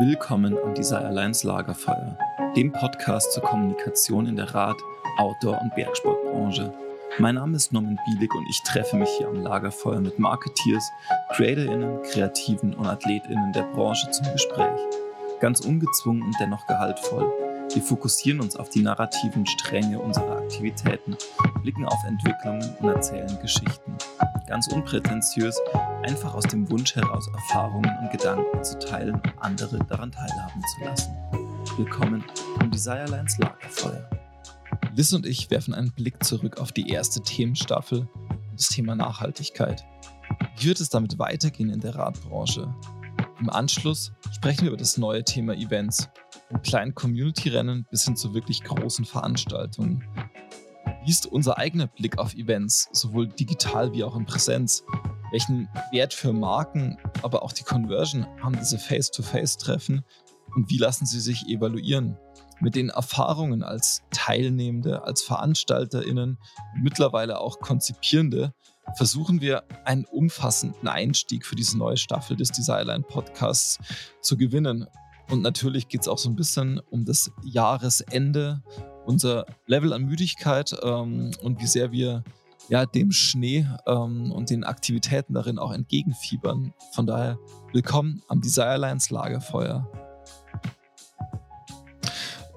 Willkommen am Desire Alliance Lagerfeuer, dem Podcast zur Kommunikation in der Rad-, Outdoor- und Bergsportbranche. Mein Name ist Norman Bielig und ich treffe mich hier am Lagerfeuer mit Marketeers, CreatorInnen, Kreativen und AthletInnen der Branche zum Gespräch. Ganz ungezwungen und dennoch gehaltvoll. Wir fokussieren uns auf die narrativen Stränge unserer Aktivitäten, blicken auf Entwicklungen und erzählen Geschichten. Ganz unprätentiös, einfach aus dem Wunsch heraus Erfahrungen und Gedanken zu teilen und andere daran teilhaben zu lassen. Willkommen im Desirelines Lagerfeuer. Liz und ich werfen einen Blick zurück auf die erste Themenstaffel, das Thema Nachhaltigkeit. Wie wird es damit weitergehen in der Radbranche? Im Anschluss sprechen wir über das neue Thema Events, von kleinen Community-Rennen bis hin zu wirklich großen Veranstaltungen. Wie ist unser eigener Blick auf Events, sowohl digital wie auch in Präsenz? Welchen Wert für Marken, aber auch die Conversion haben diese Face-to-Face-Treffen und wie lassen sie sich evaluieren? Mit den Erfahrungen als Teilnehmende, als VeranstalterInnen mittlerweile auch Konzipierende versuchen wir einen umfassenden Einstieg für diese neue Staffel des Designline Podcasts zu gewinnen. Und natürlich geht es auch so ein bisschen um das Jahresende, unser Level an Müdigkeit ähm, und wie sehr wir ja, dem Schnee ähm, und den Aktivitäten darin auch entgegenfiebern. Von daher willkommen am Desirelines Lagerfeuer.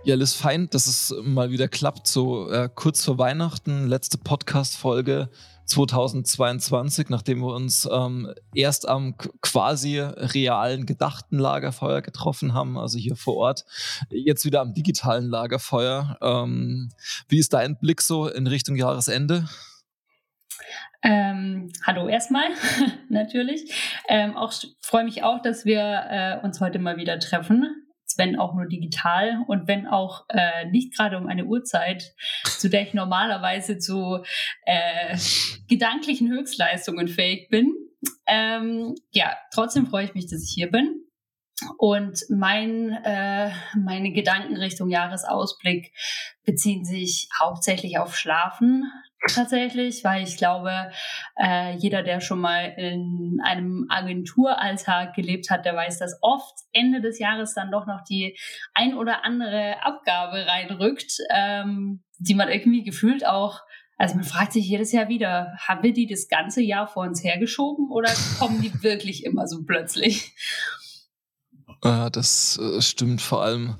Ja, Liz, fein, dass es mal wieder klappt. So äh, kurz vor Weihnachten, letzte Podcast-Folge 2022, nachdem wir uns ähm, erst am quasi realen gedachten Lagerfeuer getroffen haben, also hier vor Ort, jetzt wieder am digitalen Lagerfeuer. Ähm, wie ist dein Blick so in Richtung Jahresende? Ähm, hallo erstmal, natürlich. Ähm, auch freue mich auch, dass wir äh, uns heute mal wieder treffen wenn auch nur digital und wenn auch äh, nicht gerade um eine Uhrzeit, zu der ich normalerweise zu äh, gedanklichen Höchstleistungen fähig bin. Ähm, ja, trotzdem freue ich mich, dass ich hier bin. Und mein, äh, meine Gedanken Richtung Jahresausblick beziehen sich hauptsächlich auf Schlafen tatsächlich, weil ich glaube, äh, jeder, der schon mal in einem Agenturalltag gelebt hat, der weiß, dass oft Ende des Jahres dann doch noch die ein oder andere Abgabe reinrückt, ähm, die man irgendwie gefühlt auch also man fragt sich jedes Jahr wieder, haben wir die das ganze Jahr vor uns hergeschoben oder kommen die wirklich immer so plötzlich? Ja, das äh, stimmt vor allem.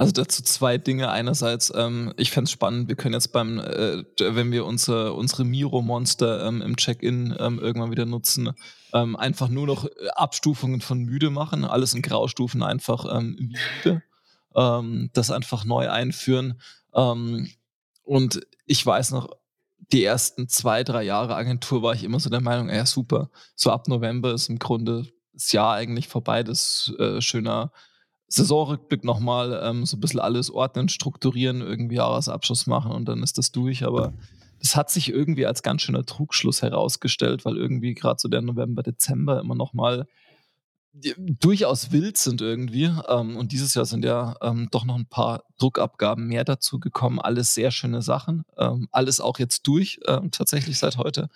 Also dazu zwei Dinge. Einerseits, ähm, ich fände es spannend, wir können jetzt beim, äh, wenn wir unsere, unsere Miro-Monster ähm, im Check-in ähm, irgendwann wieder nutzen, ähm, einfach nur noch äh, Abstufungen von müde machen, alles in Graustufen einfach ähm, wie müde. Ähm, das einfach neu einführen. und ich weiß noch, die ersten zwei, drei Jahre Agentur war ich immer so der Meinung, ja super, so ab November ist im Grunde das Jahr eigentlich vorbei, das äh, schöner Saisonrückblick nochmal ähm, so ein bisschen alles ordnen, strukturieren, irgendwie Jahresabschluss machen und dann ist das durch. Aber das hat sich irgendwie als ganz schöner Trugschluss herausgestellt, weil irgendwie gerade so der November, Dezember immer nochmal durchaus wild sind irgendwie. Ähm, und dieses Jahr sind ja ähm, doch noch ein paar Druckabgaben mehr dazu gekommen. Alles sehr schöne Sachen. Ähm, alles auch jetzt durch, ähm, tatsächlich seit heute.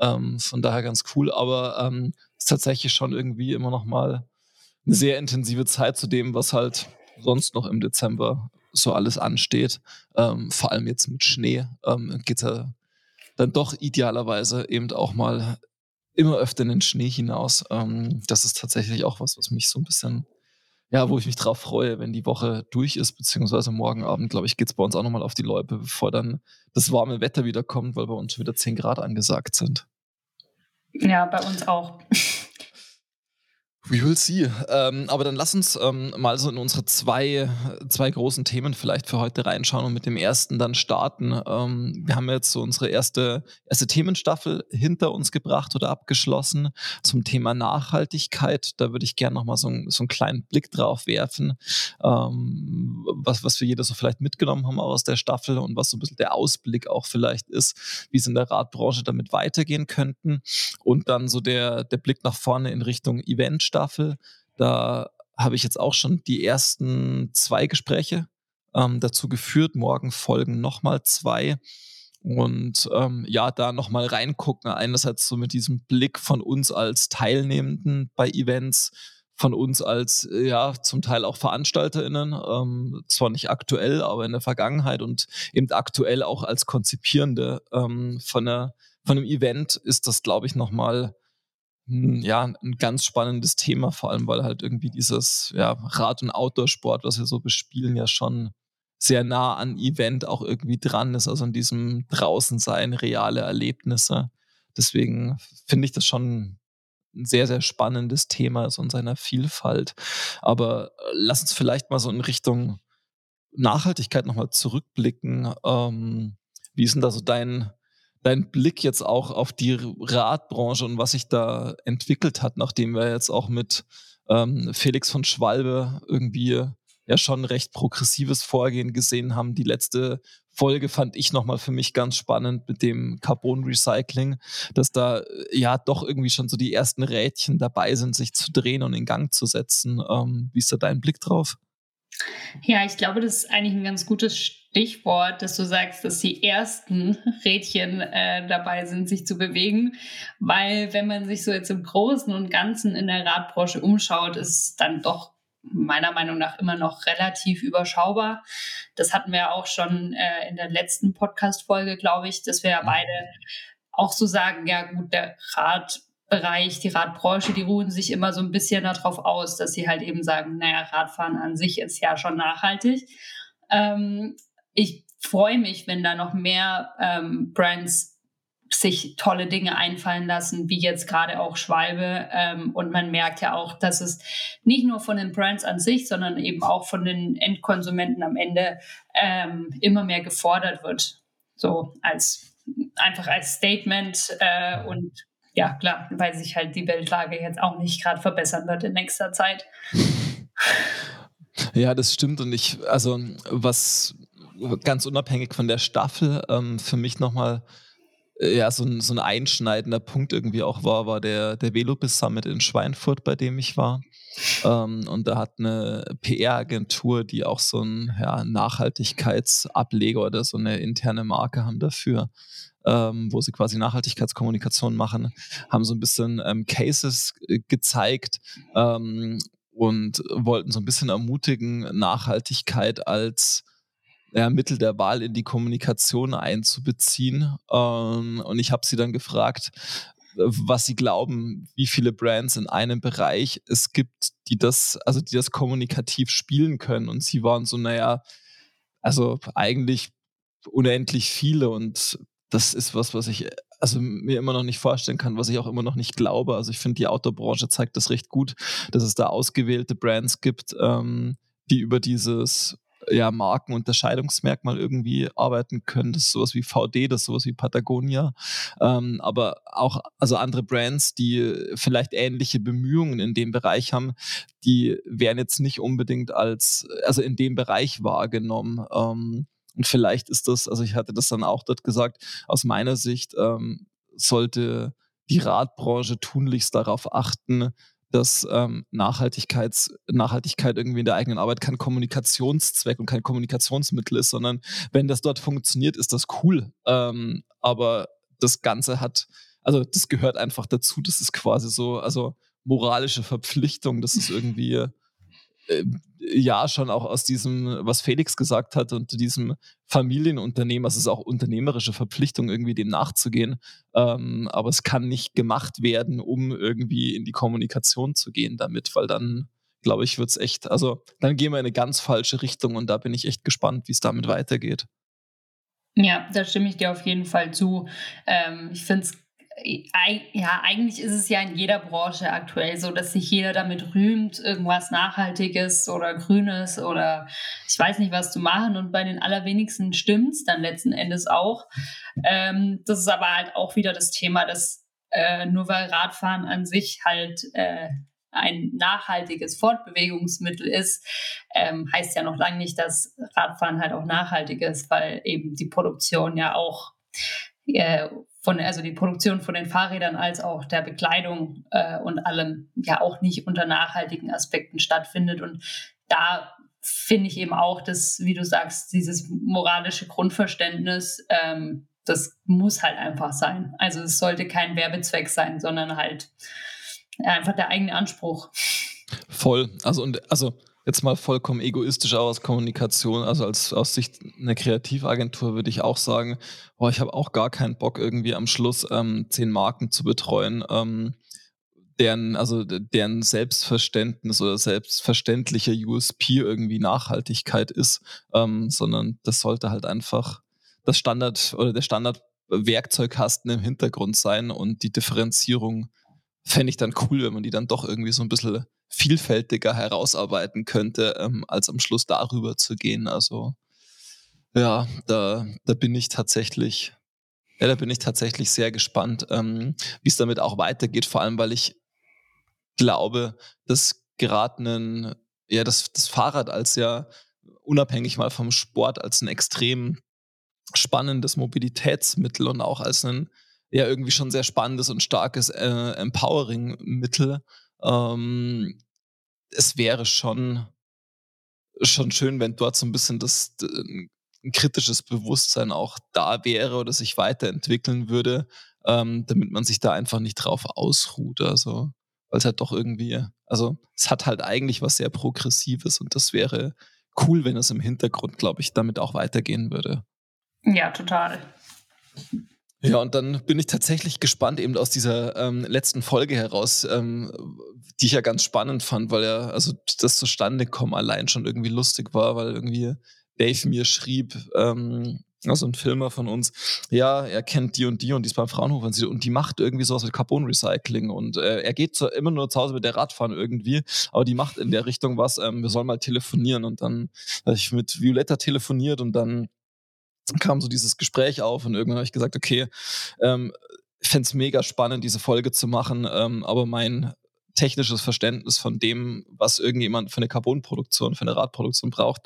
Ähm, von daher ganz cool. Aber ähm, ist tatsächlich schon irgendwie immer noch mal eine sehr intensive Zeit zu dem, was halt sonst noch im Dezember so alles ansteht. Ähm, vor allem jetzt mit Schnee ähm, geht er dann doch idealerweise eben auch mal immer öfter in den Schnee hinaus. Ähm, das ist tatsächlich auch was, was mich so ein bisschen, ja, wo ich mich drauf freue, wenn die Woche durch ist, beziehungsweise morgen Abend, glaube ich, geht es bei uns auch nochmal auf die Loipe, bevor dann das warme Wetter wieder kommt, weil bei uns wieder 10 Grad angesagt sind. Ja, bei uns auch. We will see. Ähm, aber dann lass uns ähm, mal so in unsere zwei, zwei großen Themen vielleicht für heute reinschauen und mit dem ersten dann starten. Ähm, wir haben jetzt so unsere erste, erste Themenstaffel hinter uns gebracht oder abgeschlossen zum Thema Nachhaltigkeit. Da würde ich gerne nochmal so, so einen kleinen Blick drauf werfen, ähm, was, was wir jeder so vielleicht mitgenommen haben aus der Staffel und was so ein bisschen der Ausblick auch vielleicht ist, wie es in der Radbranche damit weitergehen könnten. Und dann so der, der Blick nach vorne in Richtung Event Staffel. Da habe ich jetzt auch schon die ersten zwei Gespräche ähm, dazu geführt. Morgen folgen nochmal zwei. Und ähm, ja, da nochmal reingucken. Einerseits so mit diesem Blick von uns als Teilnehmenden bei Events, von uns als, ja, zum Teil auch VeranstalterInnen, ähm, zwar nicht aktuell, aber in der Vergangenheit und eben aktuell auch als Konzipierende ähm, von, einer, von einem Event ist das, glaube ich, nochmal hm, ja, ein ganz spannendes Thema, vor allem weil halt irgendwie dieses ja, Rad- und Outdoor-Sport, was wir so bespielen, ja schon sehr nah an Event auch irgendwie dran ist, also an diesem Draußensein, reale Erlebnisse. Deswegen finde ich das schon ein sehr, sehr spannendes Thema so in seiner Vielfalt. Aber äh, lass uns vielleicht mal so in Richtung Nachhaltigkeit nochmal zurückblicken. Ähm, wie ist denn da so dein, dein Blick jetzt auch auf die Radbranche und was sich da entwickelt hat, nachdem wir jetzt auch mit ähm, Felix von Schwalbe irgendwie ja schon recht progressives Vorgehen gesehen haben. Die letzte Folge fand ich nochmal für mich ganz spannend mit dem Carbon Recycling, dass da äh, ja doch irgendwie schon so die ersten Rädchen dabei sind, sich zu drehen und in Gang zu setzen. Ähm, wie ist da dein Blick drauf? Ja, ich glaube, das ist eigentlich ein ganz gutes Stichwort, dass du sagst, dass die ersten Rädchen äh, dabei sind, sich zu bewegen, weil wenn man sich so jetzt im Großen und Ganzen in der Radbranche umschaut, ist dann doch meiner Meinung nach immer noch relativ überschaubar. Das hatten wir auch schon äh, in der letzten Podcast-Folge, glaube ich, dass wir ja beide auch so sagen, ja gut, der Radbereich, die Radbranche, die ruhen sich immer so ein bisschen darauf aus, dass sie halt eben sagen, naja, Radfahren an sich ist ja schon nachhaltig. Ähm, ich freue mich, wenn da noch mehr ähm, Brands sich tolle Dinge einfallen lassen, wie jetzt gerade auch Schwalbe. Ähm, und man merkt ja auch, dass es nicht nur von den Brands an sich, sondern eben auch von den Endkonsumenten am Ende ähm, immer mehr gefordert wird. So als einfach als Statement äh, und ja, klar, weil sich halt die Weltlage jetzt auch nicht gerade verbessern wird in nächster Zeit. Ja, das stimmt. Und ich, also was ganz unabhängig von der Staffel ähm, für mich nochmal äh, ja, so ein, so ein einschneidender Punkt irgendwie auch war, war der, der Velobis Summit in Schweinfurt, bei dem ich war. Ähm, und da hat eine PR-Agentur, die auch so ein ja, Nachhaltigkeitsableger oder so eine interne Marke haben dafür, ähm, wo sie quasi Nachhaltigkeitskommunikation machen, haben so ein bisschen ähm, Cases äh, gezeigt ähm, und wollten so ein bisschen ermutigen, Nachhaltigkeit als ja, Mittel der Wahl in die Kommunikation einzubeziehen. Ähm, und ich habe sie dann gefragt, was sie glauben, wie viele Brands in einem Bereich es gibt, die das, also die das kommunikativ spielen können. Und sie waren so, naja, also eigentlich unendlich viele. Und das ist was, was ich also mir immer noch nicht vorstellen kann, was ich auch immer noch nicht glaube. Also ich finde, die Outdoor-Branche zeigt das recht gut, dass es da ausgewählte Brands gibt, ähm, die über dieses ja, Markenunterscheidungsmerkmal irgendwie arbeiten können. Das ist sowas wie VD, das ist sowas wie Patagonia. Ähm, aber auch also andere Brands, die vielleicht ähnliche Bemühungen in dem Bereich haben, die werden jetzt nicht unbedingt als, also in dem Bereich wahrgenommen. Ähm, und vielleicht ist das, also ich hatte das dann auch dort gesagt, aus meiner Sicht ähm, sollte die Radbranche tunlichst darauf achten, dass ähm, Nachhaltigkeits, Nachhaltigkeit irgendwie in der eigenen Arbeit kein Kommunikationszweck und kein Kommunikationsmittel ist, sondern wenn das dort funktioniert, ist das cool. Ähm, aber das Ganze hat, also das gehört einfach dazu. Das ist quasi so, also moralische Verpflichtung, das ist irgendwie ja schon auch aus diesem, was Felix gesagt hat, und diesem Familienunternehmen, also es ist auch unternehmerische Verpflichtung, irgendwie dem nachzugehen. Ähm, aber es kann nicht gemacht werden, um irgendwie in die Kommunikation zu gehen damit, weil dann, glaube ich, wird es echt, also dann gehen wir in eine ganz falsche Richtung und da bin ich echt gespannt, wie es damit weitergeht. Ja, da stimme ich dir auf jeden Fall zu. Ähm, ich finde es ja, eigentlich ist es ja in jeder Branche aktuell so, dass sich jeder damit rühmt, irgendwas Nachhaltiges oder Grünes oder ich weiß nicht was zu machen und bei den allerwenigsten stimmt es dann letzten Endes auch. Ähm, das ist aber halt auch wieder das Thema, dass äh, nur weil Radfahren an sich halt äh, ein nachhaltiges Fortbewegungsmittel ist, ähm, heißt ja noch lange nicht, dass Radfahren halt auch nachhaltig ist, weil eben die Produktion ja auch äh, von, also die Produktion von den Fahrrädern als auch der Bekleidung äh, und allem ja auch nicht unter nachhaltigen Aspekten stattfindet. Und da finde ich eben auch, dass, wie du sagst, dieses moralische Grundverständnis, ähm, das muss halt einfach sein. Also es sollte kein Werbezweck sein, sondern halt einfach der eigene Anspruch. Voll. Also, und, also jetzt mal vollkommen egoistisch aus Kommunikation, also als aus Sicht einer Kreativagentur würde ich auch sagen, boah, ich habe auch gar keinen Bock, irgendwie am Schluss ähm, zehn Marken zu betreuen. Ähm, deren, also deren Selbstverständnis oder selbstverständliche USP irgendwie Nachhaltigkeit ist, ähm, sondern das sollte halt einfach das Standard oder der Standardwerkzeugkasten im Hintergrund sein und die Differenzierung fände ich dann cool, wenn man die dann doch irgendwie so ein bisschen vielfältiger herausarbeiten könnte, ähm, als am Schluss darüber zu gehen. Also ja, da, da bin ich tatsächlich, ja, da bin ich tatsächlich sehr gespannt, ähm, wie es damit auch weitergeht, vor allem weil ich glaube, dass gerade ein, ja, das, das Fahrrad als ja unabhängig mal vom Sport als ein extrem spannendes Mobilitätsmittel und auch als ein ja irgendwie schon sehr spannendes und starkes äh, Empowering-Mittel. Ähm, es wäre schon, schon schön, wenn dort so ein bisschen das, ein kritisches Bewusstsein auch da wäre oder sich weiterentwickeln würde, ähm, damit man sich da einfach nicht drauf ausruht. Also, weil es halt doch irgendwie, also es hat halt eigentlich was sehr Progressives und das wäre cool, wenn es im Hintergrund, glaube ich, damit auch weitergehen würde. Ja, total. Ja, und dann bin ich tatsächlich gespannt, eben aus dieser ähm, letzten Folge heraus, ähm, die ich ja ganz spannend fand, weil ja, also das zustande kommen allein schon irgendwie lustig war, weil irgendwie Dave mir schrieb, ähm, also ein Filmer von uns, ja, er kennt die und die und die ist beim Fraunhofer und die macht irgendwie sowas mit Carbon Recycling und äh, er geht zu, immer nur zu Hause mit der Radfahren irgendwie, aber die macht in der Richtung was, ähm, wir sollen mal telefonieren und dann habe ich mit Violetta telefoniert und dann kam so dieses Gespräch auf und irgendwann habe ich gesagt, okay, ähm, fände es mega spannend, diese Folge zu machen, ähm, aber mein technisches Verständnis von dem, was irgendjemand für eine Carbonproduktion, für eine Radproduktion braucht,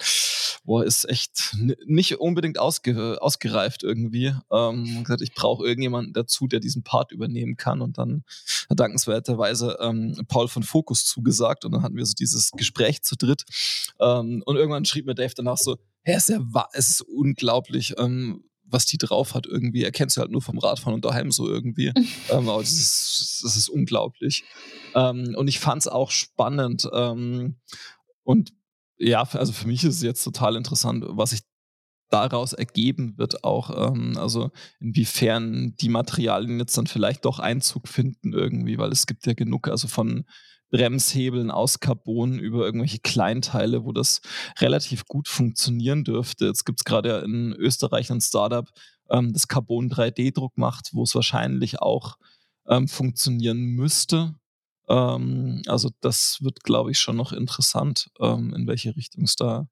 boah, ist echt nicht unbedingt ausge ausgereift irgendwie. Ähm, gesagt, ich brauche irgendjemanden dazu, der diesen Part übernehmen kann. Und dann dankenswerterweise ähm, Paul von Focus zugesagt und dann hatten wir so dieses Gespräch zu dritt. Ähm, und irgendwann schrieb mir Dave danach so, ja, es ist, ja, es ist unglaublich, ähm, was die drauf hat irgendwie. Erkennst du halt nur vom Radfahren und daheim so irgendwie. ähm, aber das ist, das ist unglaublich. Ähm, und ich fand es auch spannend. Ähm, und ja, also für mich ist es jetzt total interessant, was sich daraus ergeben wird auch, ähm, also inwiefern die Materialien jetzt dann vielleicht doch Einzug finden irgendwie, weil es gibt ja genug, also von Bremshebeln aus Carbon über irgendwelche Kleinteile, wo das relativ gut funktionieren dürfte. Jetzt gibt es gerade in Österreich ein Startup, ähm, das Carbon 3D-Druck macht, wo es wahrscheinlich auch ähm, funktionieren müsste. Ähm, also das wird, glaube ich, schon noch interessant, ähm, in welche Richtung es da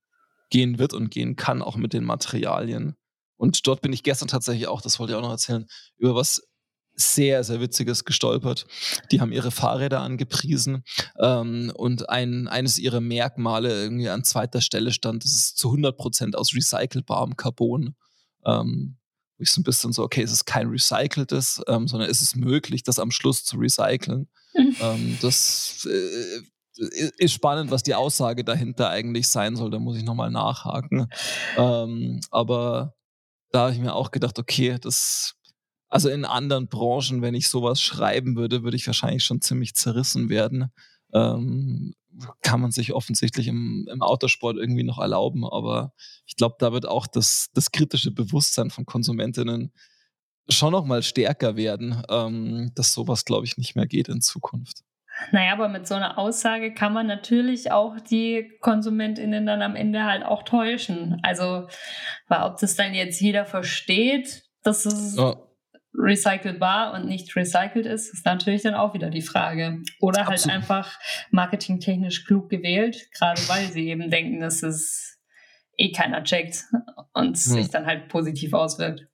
gehen wird und gehen kann, auch mit den Materialien. Und dort bin ich gestern tatsächlich auch, das wollte ich auch noch erzählen, über was sehr, sehr Witziges gestolpert. Die haben ihre Fahrräder angepriesen ähm, und ein, eines ihrer Merkmale irgendwie an zweiter Stelle stand, das ist zu 100 Prozent aus recycelbarem Carbon. Ähm, wo ich so ein bisschen so, okay, es ist kein recyceltes, ähm, sondern es ist möglich, das am Schluss zu recyceln. ähm, das äh, ist spannend, was die Aussage dahinter eigentlich sein soll. Da muss ich nochmal nachhaken. Ähm, aber da habe ich mir auch gedacht, okay, das also in anderen Branchen, wenn ich sowas schreiben würde, würde ich wahrscheinlich schon ziemlich zerrissen werden. Ähm, kann man sich offensichtlich im, im Autosport irgendwie noch erlauben, aber ich glaube, da wird auch das, das kritische Bewusstsein von Konsumentinnen schon noch mal stärker werden, ähm, dass sowas, glaube ich, nicht mehr geht in Zukunft. Naja, aber mit so einer Aussage kann man natürlich auch die KonsumentInnen dann am Ende halt auch täuschen. Also, weil ob das dann jetzt jeder versteht, das ist ja recycelbar und nicht recycelt ist, ist natürlich dann auch wieder die Frage. Oder halt Absolut. einfach marketingtechnisch klug gewählt, gerade weil sie eben denken, dass es eh keiner checkt und hm. sich dann halt positiv auswirkt.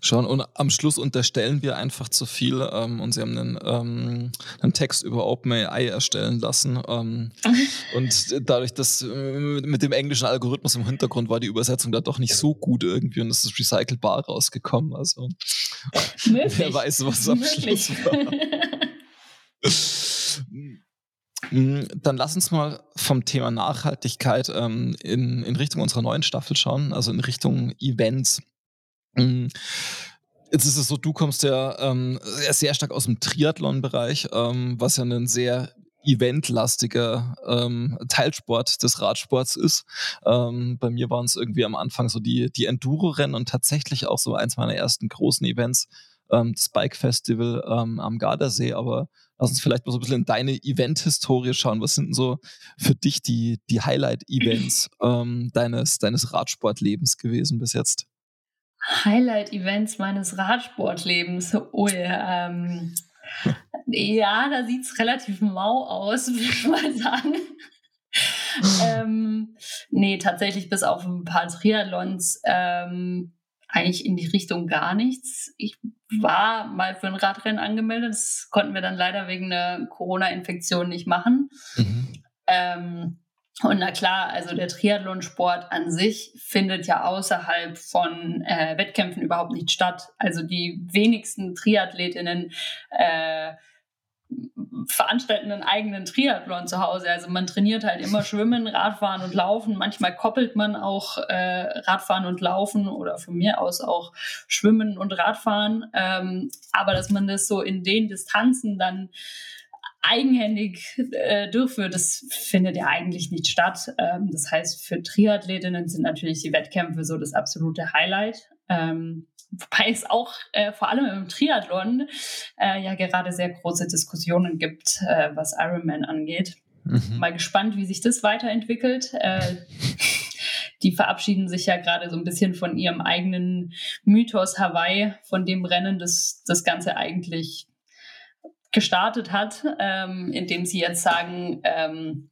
Schon, und am Schluss unterstellen wir einfach zu viel ähm, und sie haben einen, ähm, einen Text über OpenAI erstellen lassen. Ähm, und dadurch, dass äh, mit dem englischen Algorithmus im Hintergrund war die Übersetzung da doch nicht so gut irgendwie und es ist recycelbar rausgekommen. Also Möglich. wer weiß, was am Möglich. Schluss war. Mm, dann lass uns mal vom Thema Nachhaltigkeit ähm, in, in Richtung unserer neuen Staffel schauen, also in Richtung Events. Mm, jetzt ist es so, du kommst ja ähm, sehr stark aus dem Triathlon-Bereich, ähm, was ja ein sehr eventlastiger ähm, Teilsport des Radsports ist. Ähm, bei mir waren es irgendwie am Anfang so die, die Enduro-Rennen und tatsächlich auch so eins meiner ersten großen Events, ähm, das Bike Festival ähm, am Gardasee. Aber lass uns vielleicht mal so ein bisschen in deine Event-Historie schauen. Was sind denn so für dich die, die Highlight-Events ähm, deines, deines Radsportlebens gewesen bis jetzt? Highlight-Events meines Radsportlebens. Oh ja, ähm, ja, da sieht es relativ mau aus, würde ich mal sagen. ähm, nee, tatsächlich bis auf ein paar Triathlons ähm, eigentlich in die Richtung gar nichts. Ich war mal für ein Radrennen angemeldet. Das konnten wir dann leider wegen einer Corona-Infektion nicht machen. Mhm. Ähm, und na klar, also der Triathlonsport an sich findet ja außerhalb von äh, Wettkämpfen überhaupt nicht statt. Also die wenigsten Triathletinnen äh, veranstalten einen eigenen Triathlon zu Hause. Also man trainiert halt immer Schwimmen, Radfahren und Laufen. Manchmal koppelt man auch äh, Radfahren und Laufen oder von mir aus auch Schwimmen und Radfahren. Ähm, aber dass man das so in den Distanzen dann eigenhändig äh, durchführt, das findet ja eigentlich nicht statt. Ähm, das heißt, für Triathletinnen sind natürlich die Wettkämpfe so das absolute Highlight. Ähm, wobei es auch äh, vor allem im Triathlon äh, ja gerade sehr große Diskussionen gibt, äh, was Ironman angeht. Mhm. Mal gespannt, wie sich das weiterentwickelt. Äh, die verabschieden sich ja gerade so ein bisschen von ihrem eigenen Mythos Hawaii, von dem Rennen, das das Ganze eigentlich gestartet hat, ähm, indem sie jetzt sagen, ähm,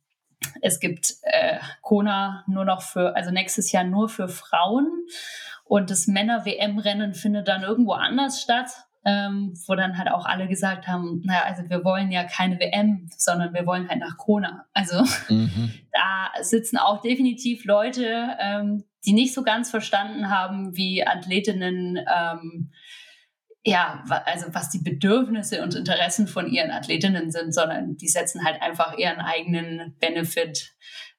es gibt äh, Kona nur noch für, also nächstes Jahr nur für Frauen und das Männer-WM-Rennen findet dann irgendwo anders statt, ähm, wo dann halt auch alle gesagt haben, naja, also wir wollen ja keine WM, sondern wir wollen halt nach Kona. Also mhm. da sitzen auch definitiv Leute, ähm, die nicht so ganz verstanden haben, wie Athletinnen ähm, ja, also was die Bedürfnisse und Interessen von ihren Athletinnen sind, sondern die setzen halt einfach ihren eigenen Benefit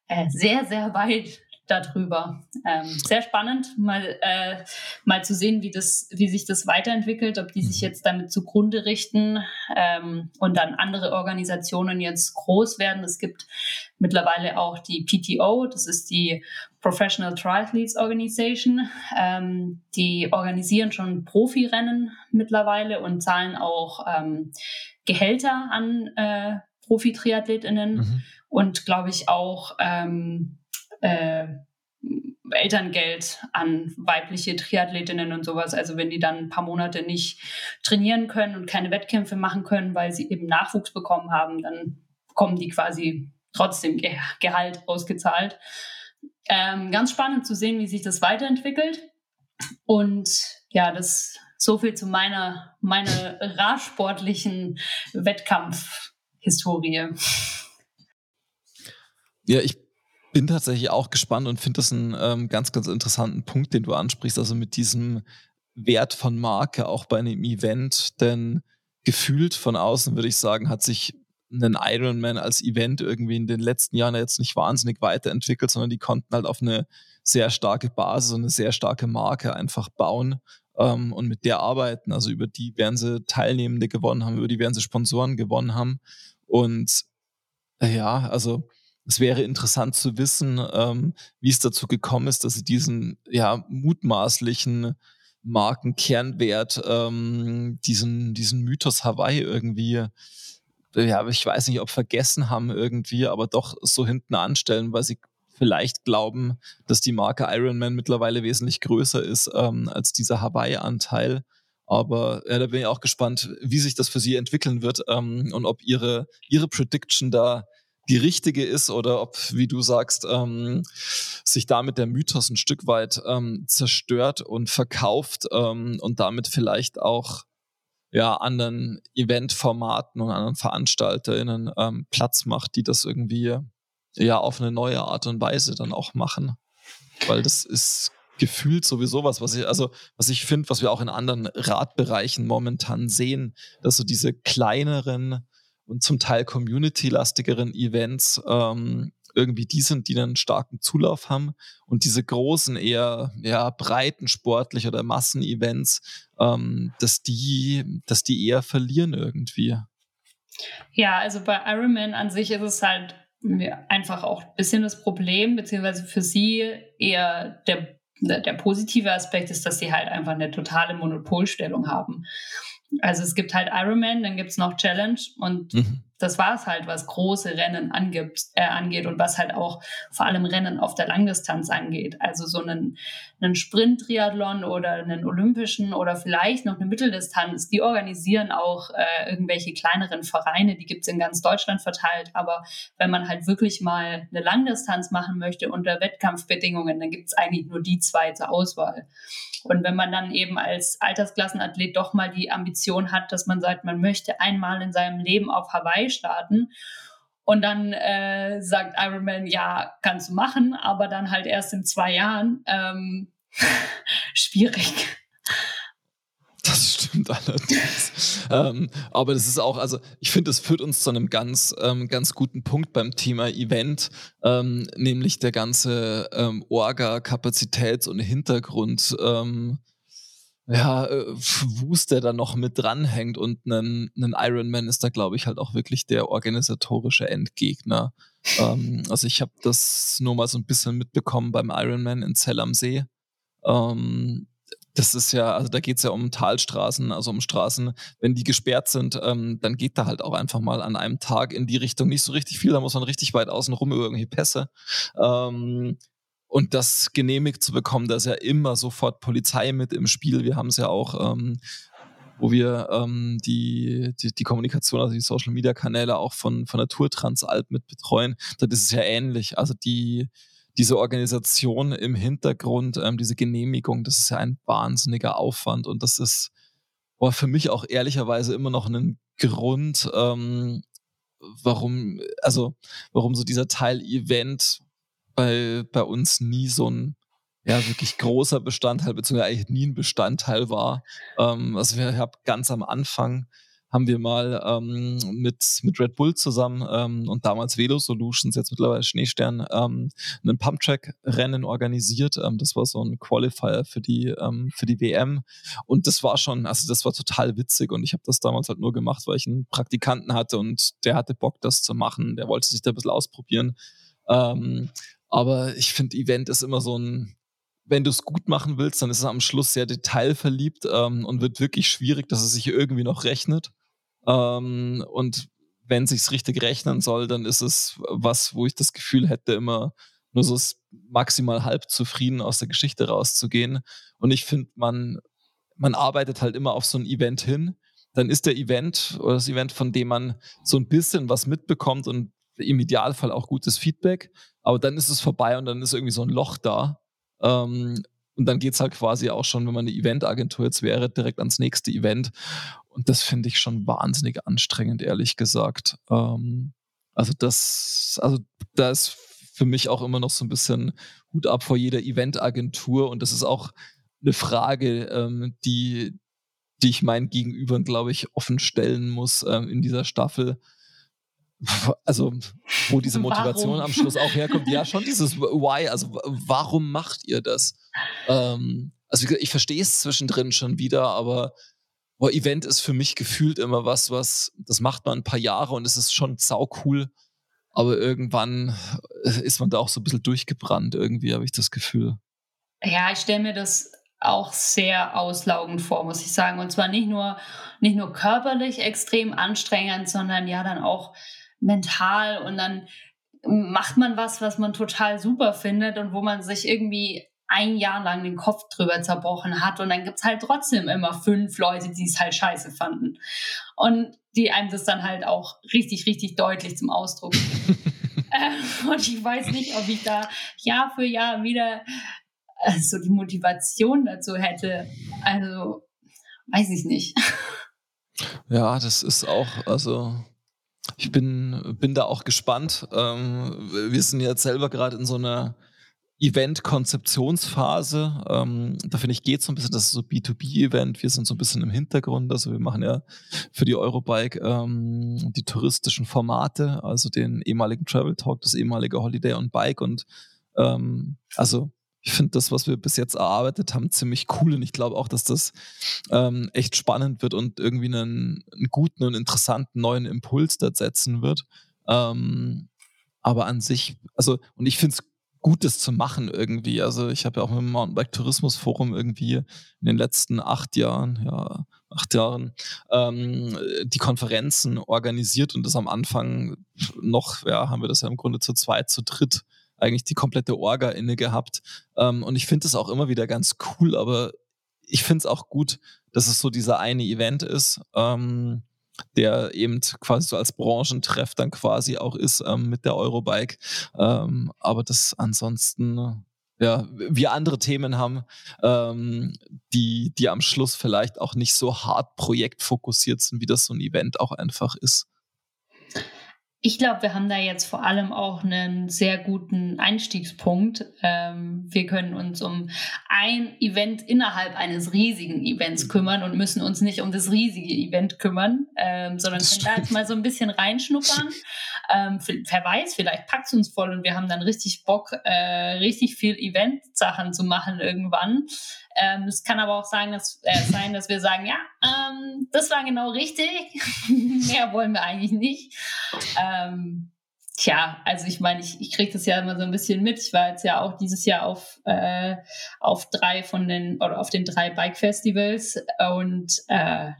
äh, sehr, sehr weit darüber. Ähm, sehr spannend, mal, äh, mal zu sehen, wie, das, wie sich das weiterentwickelt, ob die sich mhm. jetzt damit zugrunde richten ähm, und dann andere Organisationen jetzt groß werden. Es gibt mittlerweile auch die PTO, das ist die Professional Triathletes Organization. Ähm, die organisieren schon Profirennen mittlerweile und zahlen auch ähm, Gehälter an äh, Profi-Triathletinnen mhm. und glaube ich auch ähm, äh, Elterngeld an weibliche Triathletinnen und sowas. Also wenn die dann ein paar Monate nicht trainieren können und keine Wettkämpfe machen können, weil sie eben Nachwuchs bekommen haben, dann bekommen die quasi trotzdem Ge Gehalt ausgezahlt. Ähm, ganz spannend zu sehen, wie sich das weiterentwickelt. Und ja, das so viel zu meiner, meiner radsportlichen Wettkampfhistorie. Ja, ich bin tatsächlich auch gespannt und finde das einen ähm, ganz, ganz interessanten Punkt, den du ansprichst, also mit diesem Wert von Marke auch bei einem Event, denn gefühlt von außen würde ich sagen, hat sich ein Ironman als Event irgendwie in den letzten Jahren jetzt nicht wahnsinnig weiterentwickelt, sondern die konnten halt auf eine sehr starke Basis und eine sehr starke Marke einfach bauen ähm, und mit der arbeiten. Also über die werden sie Teilnehmende gewonnen haben, über die werden sie Sponsoren gewonnen haben. Und äh, ja, also es wäre interessant zu wissen, ähm, wie es dazu gekommen ist, dass sie diesen ja mutmaßlichen Markenkernwert, ähm, diesen, diesen Mythos Hawaii irgendwie, ja, ich weiß nicht, ob vergessen haben irgendwie, aber doch so hinten anstellen, weil sie vielleicht glauben, dass die Marke Ironman mittlerweile wesentlich größer ist ähm, als dieser Hawaii-Anteil. Aber ja, da bin ich auch gespannt, wie sich das für sie entwickeln wird ähm, und ob ihre, ihre Prediction da die richtige ist oder ob, wie du sagst, ähm, sich damit der Mythos ein Stück weit ähm, zerstört und verkauft ähm, und damit vielleicht auch ja, anderen Eventformaten und anderen VeranstalterInnen ähm, Platz macht, die das irgendwie ja auf eine neue Art und Weise dann auch machen. Weil das ist gefühlt sowieso was, was ich, also was ich finde, was wir auch in anderen Radbereichen momentan sehen, dass so diese kleineren und zum Teil community-lastigeren Events ähm, irgendwie die sind, die einen starken Zulauf haben und diese großen, eher ja, breiten sportlich oder Massenevents, ähm, dass die, dass die eher verlieren irgendwie. Ja, also bei Ironman an sich ist es halt einfach auch ein bisschen das Problem, beziehungsweise für sie eher der, der positive Aspekt ist, dass sie halt einfach eine totale Monopolstellung haben. Also es gibt halt Ironman, dann gibt es noch Challenge und mhm das war es halt, was große Rennen angibt, äh, angeht und was halt auch vor allem Rennen auf der Langdistanz angeht. Also so einen, einen Sprint-Triathlon oder einen olympischen oder vielleicht noch eine Mitteldistanz, die organisieren auch äh, irgendwelche kleineren Vereine, die gibt es in ganz Deutschland verteilt. Aber wenn man halt wirklich mal eine Langdistanz machen möchte unter Wettkampfbedingungen, dann gibt es eigentlich nur die zwei zur Auswahl. Und wenn man dann eben als Altersklassenathlet doch mal die Ambition hat, dass man sagt, man möchte einmal in seinem Leben auf Hawaii starten und dann äh, sagt Ironman, ja, kannst du machen, aber dann halt erst in zwei Jahren, ähm, schwierig. Das stimmt allerdings. ähm, aber das ist auch, also ich finde, das führt uns zu einem ganz, ähm, ganz guten Punkt beim Thema Event, ähm, nämlich der ganze ähm, Orga, Kapazitäts- und Hintergrund. Ja, äh, Wust, der da noch mit dranhängt und ein, ein Ironman ist da, glaube ich, halt auch wirklich der organisatorische Endgegner. ähm, also ich habe das nur mal so ein bisschen mitbekommen beim Ironman in Zell am See. Ähm, das ist ja, also da geht es ja um Talstraßen, also um Straßen. Wenn die gesperrt sind, ähm, dann geht da halt auch einfach mal an einem Tag in die Richtung nicht so richtig viel. Da muss man richtig weit außen rum über irgendwelche Pässe. Ähm, und das genehmigt zu bekommen, da ist ja immer sofort Polizei mit im Spiel. Wir haben es ja auch, ähm, wo wir ähm, die, die, die Kommunikation, also die Social Media Kanäle auch von, von der Tour Transalp mit betreuen. Das ist ja ähnlich. Also die, diese Organisation im Hintergrund, ähm, diese Genehmigung, das ist ja ein wahnsinniger Aufwand und das ist boah, für mich auch ehrlicherweise immer noch ein Grund, ähm, warum, also warum so dieser Teil Event bei, bei uns nie so ein ja, wirklich großer Bestandteil, beziehungsweise eigentlich nie ein Bestandteil war. Ähm, also wir haben ganz am Anfang haben wir mal ähm, mit, mit Red Bull zusammen ähm, und damals Velo Solutions, jetzt mittlerweile Schneestern, ähm, einen Pumptrack-Rennen organisiert. Ähm, das war so ein Qualifier für die, ähm, für die WM. Und das war schon, also das war total witzig. Und ich habe das damals halt nur gemacht, weil ich einen Praktikanten hatte und der hatte Bock, das zu machen. Der wollte sich da ein bisschen ausprobieren. Ähm, aber ich finde, Event ist immer so ein, wenn du es gut machen willst, dann ist es am Schluss sehr detailverliebt ähm, und wird wirklich schwierig, dass es sich irgendwie noch rechnet. Ähm, und wenn es sich richtig rechnen soll, dann ist es was, wo ich das Gefühl hätte, immer nur so maximal halb zufrieden aus der Geschichte rauszugehen. Und ich finde, man, man arbeitet halt immer auf so ein Event hin. Dann ist der Event oder das Event, von dem man so ein bisschen was mitbekommt und im Idealfall auch gutes Feedback. Aber dann ist es vorbei und dann ist irgendwie so ein Loch da. Ähm, und dann geht es halt quasi auch schon, wenn man eine Eventagentur jetzt wäre, direkt ans nächste Event. Und das finde ich schon wahnsinnig anstrengend, ehrlich gesagt. Ähm, also das, also da ist für mich auch immer noch so ein bisschen Hut ab vor jeder Eventagentur. Und das ist auch eine Frage, ähm, die, die ich meinen Gegenübern, glaube ich, offen stellen muss ähm, in dieser Staffel. Also, wo diese Motivation warum? am Schluss auch herkommt. Ja, schon dieses Why. Also, warum macht ihr das? Ähm, also, ich verstehe es zwischendrin schon wieder, aber boah, Event ist für mich gefühlt immer was, was, das macht man ein paar Jahre und es ist schon sau cool. Aber irgendwann äh, ist man da auch so ein bisschen durchgebrannt, irgendwie, habe ich das Gefühl. Ja, ich stelle mir das auch sehr auslaugend vor, muss ich sagen. Und zwar nicht nur, nicht nur körperlich extrem anstrengend, sondern ja dann auch mental und dann macht man was, was man total super findet und wo man sich irgendwie ein Jahr lang den Kopf drüber zerbrochen hat und dann gibt es halt trotzdem immer fünf Leute, die es halt scheiße fanden und die einem das dann halt auch richtig, richtig deutlich zum Ausdruck ähm, und ich weiß nicht, ob ich da Jahr für Jahr wieder äh, so die Motivation dazu hätte. Also, weiß ich nicht. Ja, das ist auch, also ich bin, bin da auch gespannt. Ähm, wir sind jetzt selber gerade in so einer Event-Konzeptionsphase. Ähm, da finde ich, geht so ein bisschen, das ist so B2B-Event. Wir sind so ein bisschen im Hintergrund. Also wir machen ja für die Eurobike ähm, die touristischen Formate, also den ehemaligen Travel Talk, das ehemalige Holiday on Bike und ähm, also ich finde das, was wir bis jetzt erarbeitet haben, ziemlich cool und ich glaube auch, dass das ähm, echt spannend wird und irgendwie einen, einen, guten und interessanten neuen Impuls da setzen wird. Ähm, aber an sich, also, und ich finde es Gutes zu machen irgendwie. Also ich habe ja auch mit dem Mountainbike Tourismus Forum irgendwie in den letzten acht Jahren, ja, acht Jahren, ähm, die Konferenzen organisiert und das am Anfang noch, ja, haben wir das ja im Grunde zu zweit, zu dritt eigentlich die komplette Orga inne gehabt. Ähm, und ich finde das auch immer wieder ganz cool, aber ich finde es auch gut, dass es so dieser eine Event ist. Ähm, der eben quasi so als Branchentreff dann quasi auch ist ähm, mit der Eurobike. Ähm, aber das ansonsten, ja, wir andere Themen haben, ähm, die, die am Schluss vielleicht auch nicht so hart projektfokussiert sind, wie das so ein Event auch einfach ist. Ich glaube, wir haben da jetzt vor allem auch einen sehr guten Einstiegspunkt. Ähm, wir können uns um ein Event innerhalb eines riesigen Events mhm. kümmern und müssen uns nicht um das riesige Event kümmern, ähm, sondern können da jetzt mal so ein bisschen reinschnuppern. Ähm, wer weiß, vielleicht packt es uns voll und wir haben dann richtig Bock, äh, richtig viel Event-Sachen zu machen irgendwann. Ähm, es kann aber auch sagen, dass, äh, sein, dass wir sagen, ja, ähm, das war genau richtig. Mehr wollen wir eigentlich nicht. Ähm, Tja, also ich meine, ich, ich kriege das ja immer so ein bisschen mit. Ich war jetzt ja auch dieses Jahr auf, äh, auf drei von den oder auf den drei Bike-Festivals und äh,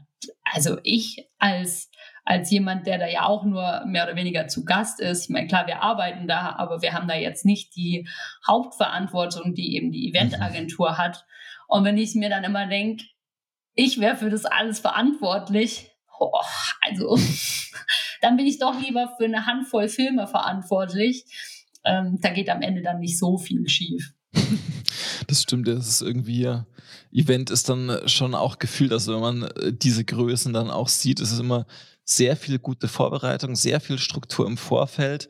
also ich als als jemand, der da ja auch nur mehr oder weniger zu Gast ist. Ich meine, klar, wir arbeiten da, aber wir haben da jetzt nicht die Hauptverantwortung, die eben die Eventagentur hat. Und wenn ich mir dann immer denke, ich wäre für das alles verantwortlich, oh, also dann bin ich doch lieber für eine Handvoll Filme verantwortlich. Ähm, da geht am Ende dann nicht so viel schief. Das stimmt, das ist irgendwie, Event ist dann schon auch gefühlt, also wenn man äh, diese Größen dann auch sieht, ist es immer sehr viel gute Vorbereitung, sehr viel Struktur im Vorfeld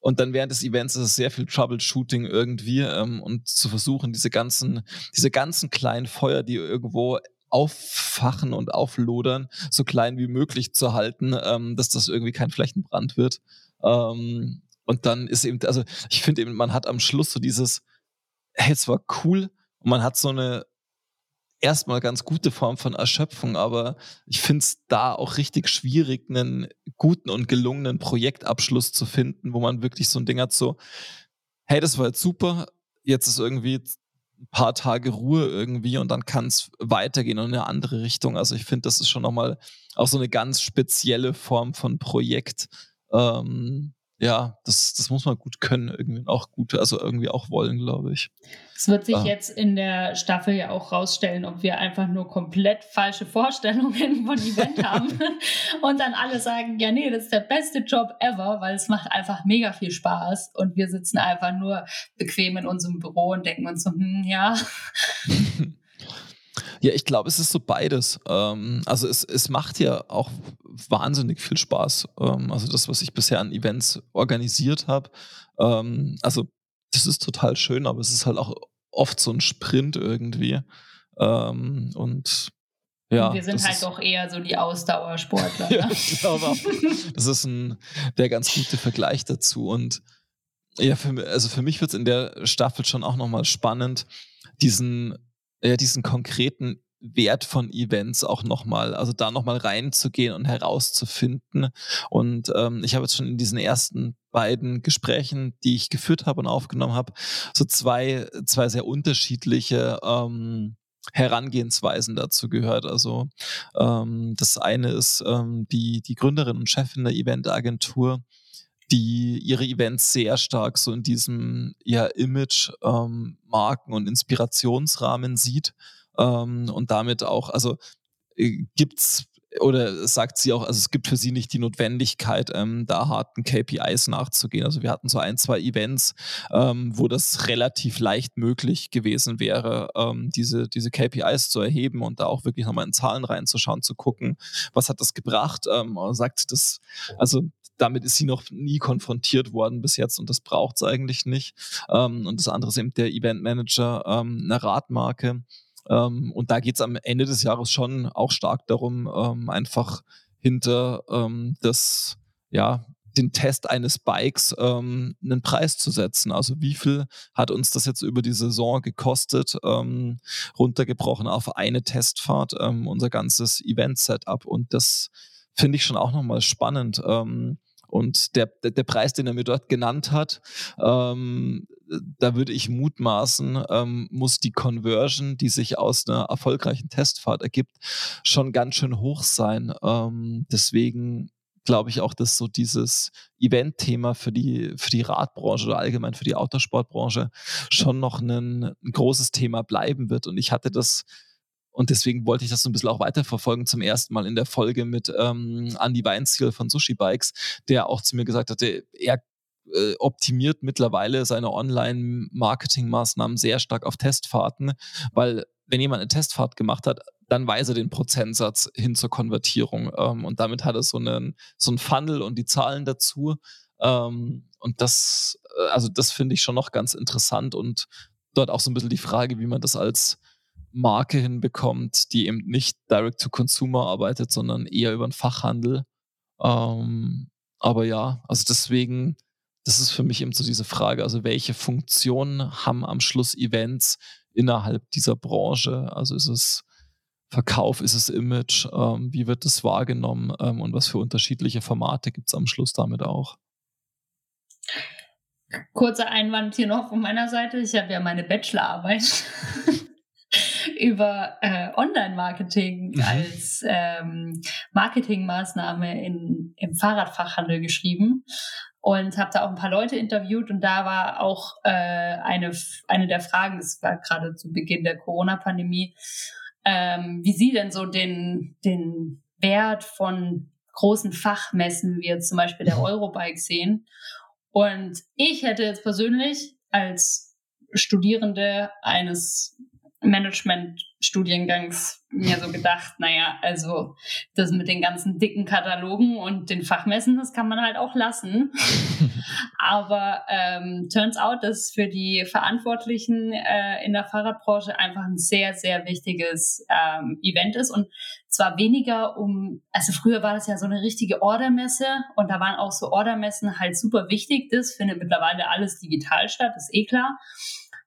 und dann während des Events ist es sehr viel Troubleshooting irgendwie ähm, und zu versuchen, diese ganzen, diese ganzen kleinen Feuer, die irgendwo auffachen und auflodern, so klein wie möglich zu halten, ähm, dass das irgendwie kein Flächenbrand wird. Ähm, und dann ist eben, also ich finde eben, man hat am Schluss so dieses, hey, es war cool und man hat so eine erstmal ganz gute Form von Erschöpfung, aber ich finde es da auch richtig schwierig, einen guten und gelungenen Projektabschluss zu finden, wo man wirklich so ein Ding hat, so, hey, das war jetzt super, jetzt ist irgendwie ein paar Tage Ruhe irgendwie und dann kann es weitergehen in eine andere Richtung. Also ich finde, das ist schon nochmal auch so eine ganz spezielle Form von Projekt. Ähm, ja, das, das muss man gut können, irgendwie auch gut, also irgendwie auch wollen, glaube ich. Es wird sich ah. jetzt in der Staffel ja auch rausstellen, ob wir einfach nur komplett falsche Vorstellungen von Event haben und dann alle sagen, ja, nee, das ist der beste Job ever, weil es macht einfach mega viel Spaß und wir sitzen einfach nur bequem in unserem Büro und denken uns so, hm, ja. Ja, ich glaube, es ist so beides. Ähm, also es, es macht ja auch wahnsinnig viel Spaß. Ähm, also das, was ich bisher an Events organisiert habe. Ähm, also das ist total schön, aber es ist halt auch oft so ein Sprint irgendwie. Ähm, und ja, und wir sind halt doch eher so die Ausdauersportler. ja, ne? ich glaube auch. Das ist ein, der ganz gute Vergleich dazu. Und ja, für, also für mich wird es in der Staffel schon auch nochmal spannend, diesen ja, diesen konkreten Wert von Events auch nochmal, also da nochmal reinzugehen und herauszufinden. Und ähm, ich habe jetzt schon in diesen ersten beiden Gesprächen, die ich geführt habe und aufgenommen habe, so zwei, zwei sehr unterschiedliche ähm, Herangehensweisen dazu gehört. Also ähm, das eine ist ähm, die, die Gründerin und Chefin der Eventagentur, die ihre Events sehr stark so in diesem ja, Image, ähm, Marken- und Inspirationsrahmen sieht ähm, und damit auch, also äh, gibt's oder sagt sie auch, also es gibt für sie nicht die Notwendigkeit, ähm, da harten KPIs nachzugehen. Also wir hatten so ein, zwei Events, ähm, wo das relativ leicht möglich gewesen wäre, ähm, diese, diese KPIs zu erheben und da auch wirklich nochmal in Zahlen reinzuschauen, zu gucken, was hat das gebracht. Ähm, sagt das, also damit ist sie noch nie konfrontiert worden bis jetzt und das braucht es eigentlich nicht. Ähm, und das andere ist eben der Event Manager, ähm, eine Radmarke. Ähm, und da geht es am Ende des Jahres schon auch stark darum, ähm, einfach hinter ähm, das, ja, den Test eines Bikes ähm, einen Preis zu setzen. Also wie viel hat uns das jetzt über die Saison gekostet, ähm, runtergebrochen auf eine Testfahrt, ähm, unser ganzes Event-Setup. Und das finde ich schon auch nochmal spannend. Ähm, und der, der, der, Preis, den er mir dort genannt hat, ähm, da würde ich mutmaßen, ähm, muss die Conversion, die sich aus einer erfolgreichen Testfahrt ergibt, schon ganz schön hoch sein. Ähm, deswegen glaube ich auch, dass so dieses Event-Thema für die, für die Radbranche oder allgemein für die Autosportbranche schon noch ein, ein großes Thema bleiben wird. Und ich hatte das und deswegen wollte ich das so ein bisschen auch weiterverfolgen, zum ersten Mal in der Folge mit ähm, Andy Weinziel von Sushi Bikes, der auch zu mir gesagt hatte, er äh, optimiert mittlerweile seine Online-Marketing-Maßnahmen sehr stark auf Testfahrten, weil wenn jemand eine Testfahrt gemacht hat, dann weiß er den Prozentsatz hin zur Konvertierung. Ähm, und damit hat er so einen, so einen Funnel und die Zahlen dazu. Ähm, und das, äh, also das finde ich schon noch ganz interessant und dort auch so ein bisschen die Frage, wie man das als Marke hinbekommt, die eben nicht direct to consumer arbeitet, sondern eher über den Fachhandel. Ähm, aber ja, also deswegen, das ist für mich eben so diese Frage, also welche Funktionen haben am Schluss Events innerhalb dieser Branche? Also ist es Verkauf, ist es Image, ähm, wie wird das wahrgenommen ähm, und was für unterschiedliche Formate gibt es am Schluss damit auch? Kurzer Einwand hier noch von meiner Seite. Ich habe ja meine Bachelorarbeit über äh, Online-Marketing mhm. als ähm, Marketingmaßnahme in, im Fahrradfachhandel geschrieben und habe da auch ein paar Leute interviewt und da war auch äh, eine, eine der Fragen, das war gerade zu Beginn der Corona-Pandemie, ähm, wie Sie denn so den, den Wert von großen Fachmessen wie jetzt zum Beispiel der mhm. Eurobike sehen. Und ich hätte jetzt persönlich als Studierende eines Management-Studiengangs mir so gedacht, naja, also das mit den ganzen dicken Katalogen und den Fachmessen, das kann man halt auch lassen. Aber ähm, turns out, dass für die Verantwortlichen äh, in der Fahrradbranche einfach ein sehr, sehr wichtiges ähm, Event ist. Und zwar weniger um, also früher war das ja so eine richtige Ordermesse und da waren auch so Ordermessen halt super wichtig. Das findet mittlerweile alles digital statt, ist eh klar.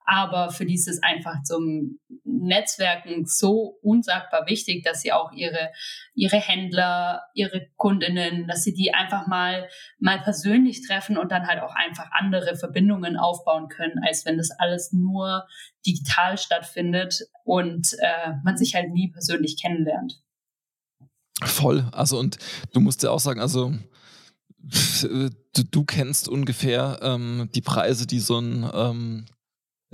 Aber für die ist es einfach zum Netzwerken so unsagbar wichtig, dass sie auch ihre, ihre Händler, ihre Kundinnen, dass sie die einfach mal, mal persönlich treffen und dann halt auch einfach andere Verbindungen aufbauen können, als wenn das alles nur digital stattfindet und äh, man sich halt nie persönlich kennenlernt. Voll. Also, und du musst ja auch sagen, also, du, du kennst ungefähr ähm, die Preise, die so ein ähm,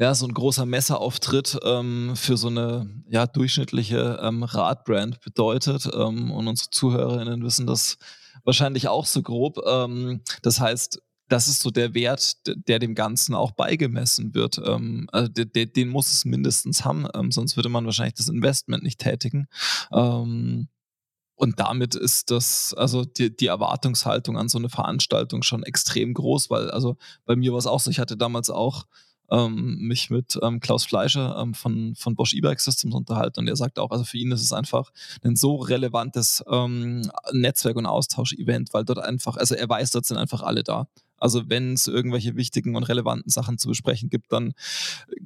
ja, so ein großer Messerauftritt ähm, für so eine ja, durchschnittliche ähm, Radbrand bedeutet. Ähm, und unsere Zuhörerinnen wissen das wahrscheinlich auch so grob. Ähm, das heißt, das ist so der Wert, der dem Ganzen auch beigemessen wird. Ähm, also de, de, den muss es mindestens haben, ähm, sonst würde man wahrscheinlich das Investment nicht tätigen. Und damit ist das, also die, die Erwartungshaltung an so eine Veranstaltung schon extrem groß, weil, also bei mir war es auch so, ich hatte damals auch ähm, mich mit ähm, Klaus Fleischer ähm, von, von Bosch E-Bike Systems unterhalten und er sagt auch, also für ihn ist es einfach ein so relevantes ähm, Netzwerk- und Austausch-Event, weil dort einfach, also er weiß, dort sind einfach alle da. Also wenn es irgendwelche wichtigen und relevanten Sachen zu besprechen gibt, dann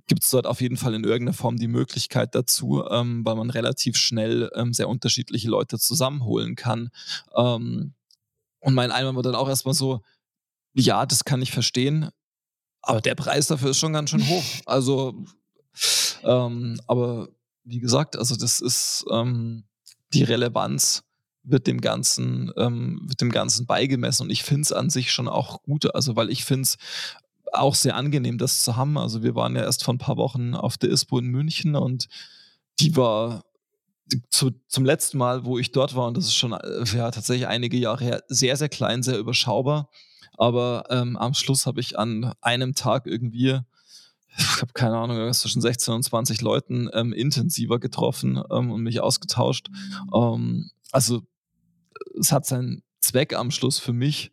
gibt es dort auf jeden Fall in irgendeiner Form die Möglichkeit dazu, ähm, weil man relativ schnell ähm, sehr unterschiedliche Leute zusammenholen kann. Ähm, und mein Einwand war dann auch erstmal so, ja, das kann ich verstehen. Aber der Preis dafür ist schon ganz schön hoch. Also, ähm, aber wie gesagt, also das ist ähm, die Relevanz wird dem Ganzen, ähm, wird dem Ganzen beigemessen. Und ich finde es an sich schon auch gut. Also, weil ich finde es auch sehr angenehm, das zu haben. Also, wir waren ja erst vor ein paar Wochen auf der ISPO in München und die war zu, zum letzten Mal, wo ich dort war, und das ist schon äh, ja, tatsächlich einige Jahre her, sehr, sehr klein, sehr überschaubar. Aber ähm, am Schluss habe ich an einem Tag irgendwie, ich habe keine Ahnung, zwischen 16 und 20 Leuten ähm, intensiver getroffen ähm, und mich ausgetauscht. Ähm, also es hat seinen Zweck am Schluss für mich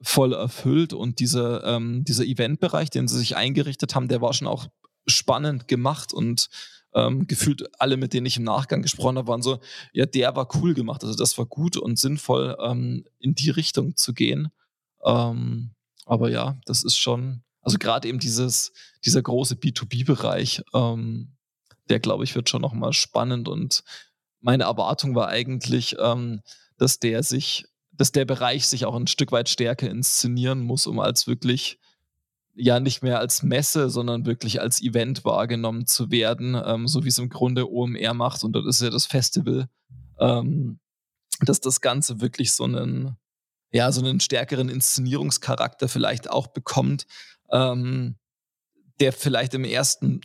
voll erfüllt und dieser, ähm, dieser Eventbereich, den sie sich eingerichtet haben, der war schon auch spannend gemacht und ähm, gefühlt alle, mit denen ich im Nachgang gesprochen habe, waren so, ja, der war cool gemacht. Also das war gut und sinnvoll, ähm, in die Richtung zu gehen. Ähm, aber ja, das ist schon, also gerade eben dieses, dieser große B2B-Bereich, ähm, der glaube ich wird schon nochmal spannend und meine Erwartung war eigentlich, ähm, dass der sich, dass der Bereich sich auch ein Stück weit stärker inszenieren muss, um als wirklich ja nicht mehr als Messe, sondern wirklich als Event wahrgenommen zu werden, ähm, so wie es im Grunde OMR macht. Und das ist ja das Festival, ähm, dass das Ganze wirklich so einen, ja, so einen stärkeren Inszenierungscharakter vielleicht auch bekommt, ähm, der vielleicht im ersten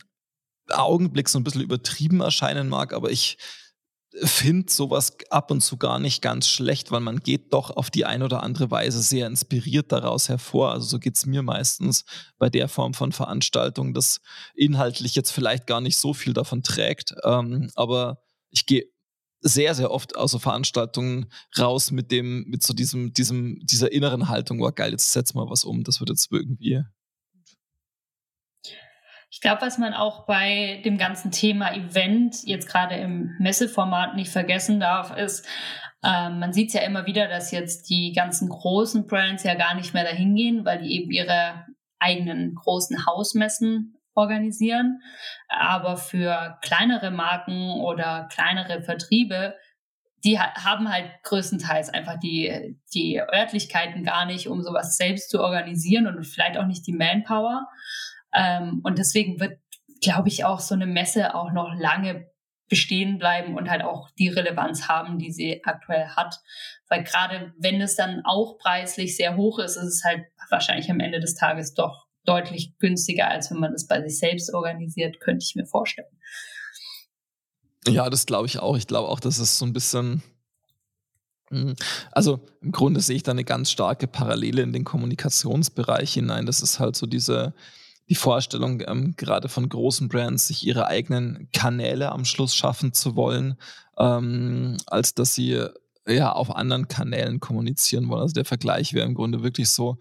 Augenblick so ein bisschen übertrieben erscheinen mag, aber ich finde sowas ab und zu gar nicht ganz schlecht, weil man geht doch auf die eine oder andere Weise sehr inspiriert daraus hervor. Also so geht es mir meistens bei der Form von Veranstaltung, dass inhaltlich jetzt vielleicht gar nicht so viel davon trägt. Ähm, aber ich gehe sehr, sehr oft aus so Veranstaltungen raus mit dem, mit so diesem, diesem, dieser inneren Haltung, oh geil, jetzt setz mal was um, das wird jetzt irgendwie ich glaube, was man auch bei dem ganzen Thema Event jetzt gerade im Messeformat nicht vergessen darf, ist, ähm, man sieht es ja immer wieder, dass jetzt die ganzen großen Brands ja gar nicht mehr dahin gehen, weil die eben ihre eigenen großen Hausmessen organisieren. Aber für kleinere Marken oder kleinere Vertriebe, die haben halt größtenteils einfach die, die Örtlichkeiten gar nicht, um sowas selbst zu organisieren und vielleicht auch nicht die Manpower. Ähm, und deswegen wird, glaube ich, auch so eine Messe auch noch lange bestehen bleiben und halt auch die Relevanz haben, die sie aktuell hat. Weil gerade wenn es dann auch preislich sehr hoch ist, ist es halt wahrscheinlich am Ende des Tages doch deutlich günstiger, als wenn man das bei sich selbst organisiert, könnte ich mir vorstellen. Ja, das glaube ich auch. Ich glaube auch, dass es so ein bisschen, hm, also im Grunde sehe ich da eine ganz starke Parallele in den Kommunikationsbereich hinein. Das ist halt so diese, die Vorstellung, ähm, gerade von großen Brands, sich ihre eigenen Kanäle am Schluss schaffen zu wollen, ähm, als dass sie ja auf anderen Kanälen kommunizieren wollen. Also der Vergleich wäre im Grunde wirklich so,